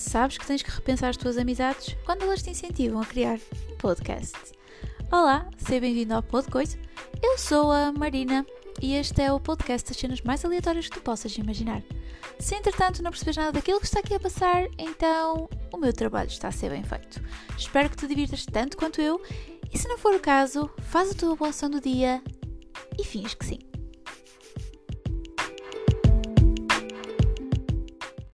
sabes que tens que repensar as tuas amizades quando elas te incentivam a criar um podcast. Olá, seja bem-vindo ao Podcoito. Eu sou a Marina e este é o podcast das cenas mais aleatórias que tu possas imaginar. Se entretanto não percebes nada daquilo que está aqui a passar, então o meu trabalho está a ser bem feito. Espero que te divirtas tanto quanto eu e se não for o caso, faz a tua boa ação do dia e fins que sim.